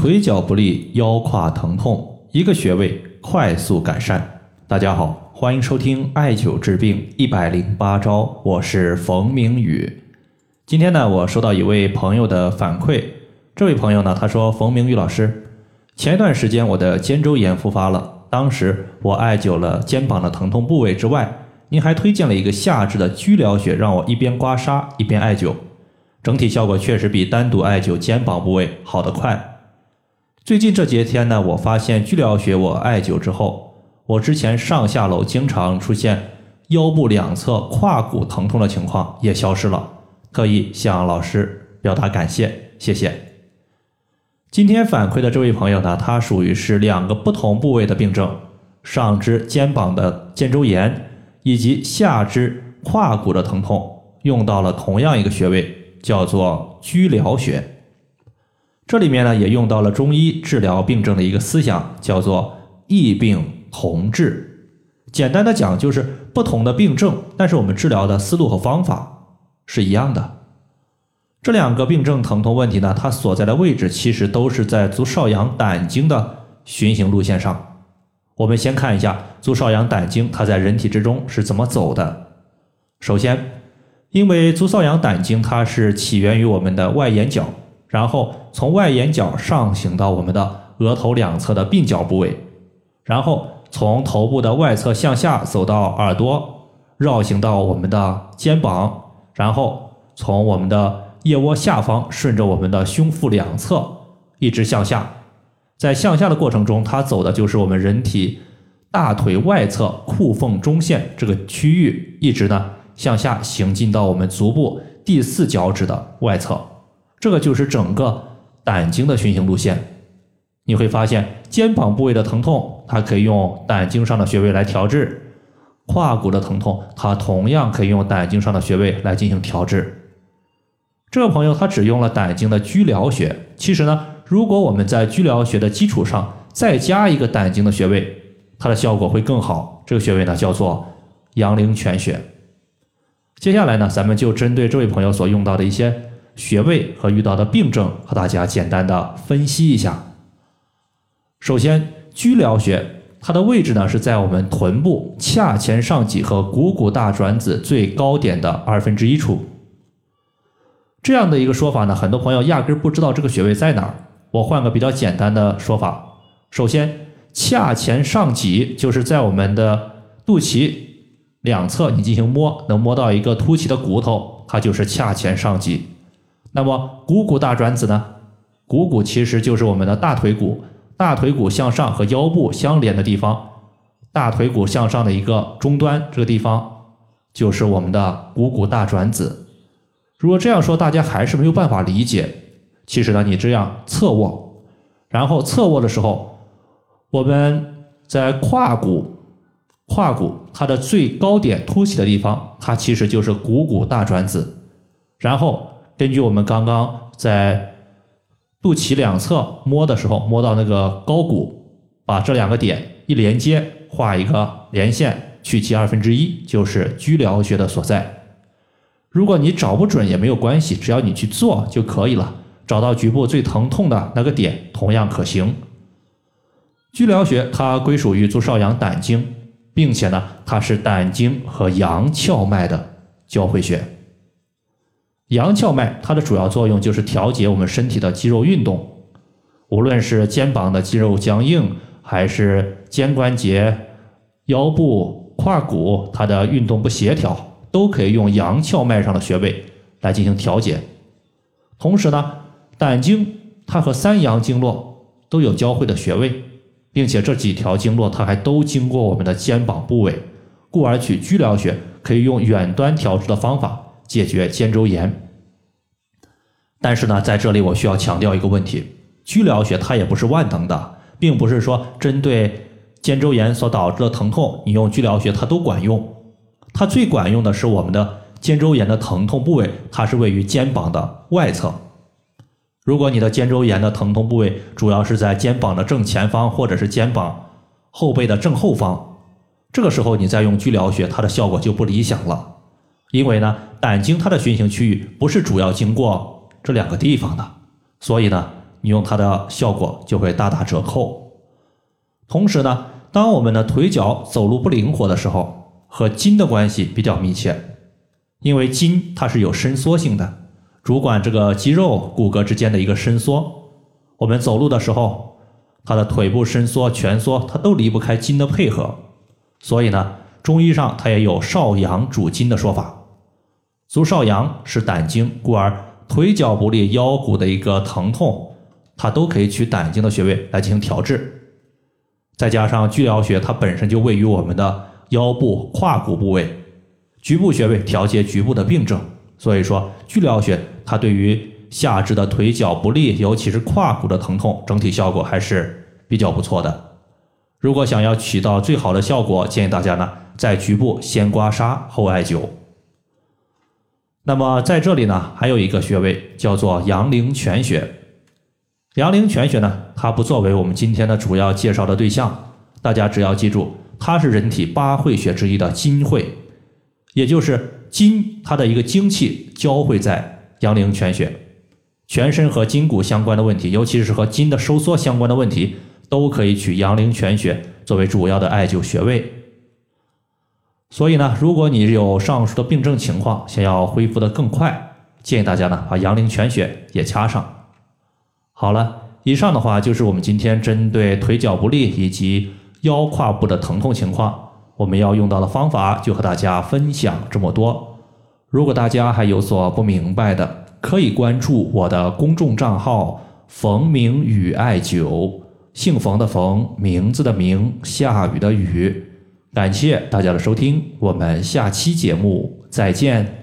腿脚不利、腰胯疼痛，一个穴位快速改善。大家好，欢迎收听艾灸治病一百零八招，我是冯明宇。今天呢，我收到一位朋友的反馈，这位朋友呢，他说：“冯明宇老师，前一段时间我的肩周炎复发了，当时我艾灸了肩膀的疼痛部位之外，您还推荐了一个下肢的居疗穴，让我一边刮痧一边艾灸，整体效果确实比单独艾灸肩膀部位好得快。”最近这些天呢，我发现居疗穴我艾灸之后，我之前上下楼经常出现腰部两侧胯骨疼痛的情况也消失了，特意向老师表达感谢，谢谢。今天反馈的这位朋友呢，他属于是两个不同部位的病症，上肢肩膀的肩周炎以及下肢胯骨的疼痛，用到了同样一个穴位，叫做居疗穴。这里面呢，也用到了中医治疗病症的一个思想，叫做异病同治。简单的讲，就是不同的病症，但是我们治疗的思路和方法是一样的。这两个病症疼痛问题呢，它所在的位置其实都是在足少阳胆经的循行路线上。我们先看一下足少阳胆经，它在人体之中是怎么走的。首先，因为足少阳胆经它是起源于我们的外眼角。然后从外眼角上行到我们的额头两侧的鬓角部位，然后从头部的外侧向下走到耳朵，绕行到我们的肩膀，然后从我们的腋窝下方顺着我们的胸腹两侧一直向下，在向下的过程中，它走的就是我们人体大腿外侧裤缝中线这个区域，一直呢向下行进到我们足部第四脚趾的外侧。这个就是整个胆经的循行路线，你会发现肩膀部位的疼痛，它可以用胆经上的穴位来调治；胯骨的疼痛，它同样可以用胆经上的穴位来进行调治。这位朋友他只用了胆经的居疗穴，其实呢，如果我们在居疗穴的基础上再加一个胆经的穴位，它的效果会更好。这个穴位呢叫做阳陵泉穴。接下来呢，咱们就针对这位朋友所用到的一些。穴位和遇到的病症，和大家简单的分析一下。首先，居疗穴，它的位置呢是在我们臀部髂前上棘和股骨大转子最高点的二分之一处。这样的一个说法呢，很多朋友压根儿不知道这个穴位在哪儿。我换个比较简单的说法，首先，髂前上棘就是在我们的肚脐两侧，你进行摸，能摸到一个凸起的骨头，它就是髂前上棘。那么股骨大转子呢？股骨其实就是我们的大腿骨，大腿骨向上和腰部相连的地方，大腿骨向上的一个终端，这个地方就是我们的股骨大转子。如果这样说，大家还是没有办法理解。其实呢，你这样侧卧，然后侧卧的时候，我们在胯骨，胯骨它的最高点凸起的地方，它其实就是股骨大转子，然后。根据我们刚刚在肚脐两侧摸的时候，摸到那个高骨，把这两个点一连接，画一个连线，取其二分之一，就是居疗穴的所在。如果你找不准也没有关系，只要你去做就可以了。找到局部最疼痛的那个点，同样可行。居疗穴它归属于足少阳胆经，并且呢，它是胆经和阳窍脉的交汇穴。阳窍脉它的主要作用就是调节我们身体的肌肉运动，无论是肩膀的肌肉僵硬，还是肩关节、腰部、胯骨它的运动不协调，都可以用阳窍脉上的穴位来进行调节。同时呢，胆经它和三阳经络都有交汇的穴位，并且这几条经络它还都经过我们的肩膀部位，故而取居疗穴可以用远端调治的方法。解决肩周炎，但是呢，在这里我需要强调一个问题：居疗穴它也不是万能的，并不是说针对肩周炎所导致的疼痛，你用居疗穴它都管用。它最管用的是我们的肩周炎的疼痛部位，它是位于肩膀的外侧。如果你的肩周炎的疼痛部位主要是在肩膀的正前方，或者是肩膀后背的正后方，这个时候你再用居疗穴，它的效果就不理想了。因为呢，胆经它的循行区域不是主要经过这两个地方的，所以呢，你用它的效果就会大打折扣。同时呢，当我们的腿脚走路不灵活的时候，和筋的关系比较密切，因为筋它是有伸缩性的，主管这个肌肉骨骼之间的一个伸缩。我们走路的时候，它的腿部伸缩、蜷缩，它都离不开筋的配合。所以呢，中医上它也有少阳主筋的说法。足少阳是胆经，故而腿脚不利、腰骨的一个疼痛，它都可以取胆经的穴位来进行调治。再加上巨髎穴，它本身就位于我们的腰部胯骨部位，局部穴位调节局部的病症。所以说，巨髎穴它对于下肢的腿脚不利，尤其是胯骨的疼痛，整体效果还是比较不错的。如果想要起到最好的效果，建议大家呢在局部先刮痧后艾灸。那么在这里呢，还有一个穴位叫做阳陵泉穴。阳陵泉穴呢，它不作为我们今天的主要介绍的对象，大家只要记住，它是人体八会穴之一的筋会，也就是筋它的一个精气交汇在阳陵泉穴，全身和筋骨相关的问题，尤其是和筋的收缩相关的问题，都可以取阳陵泉穴作为主要的艾灸穴位。所以呢，如果你有上述的病症情况，想要恢复的更快，建议大家呢把阳陵泉穴也掐上。好了，以上的话就是我们今天针对腿脚不利以及腰胯部的疼痛情况，我们要用到的方法就和大家分享这么多。如果大家还有所不明白的，可以关注我的公众账号“冯明宇艾灸”，姓冯的冯，名字的名，下雨的雨。感谢大家的收听，我们下期节目再见。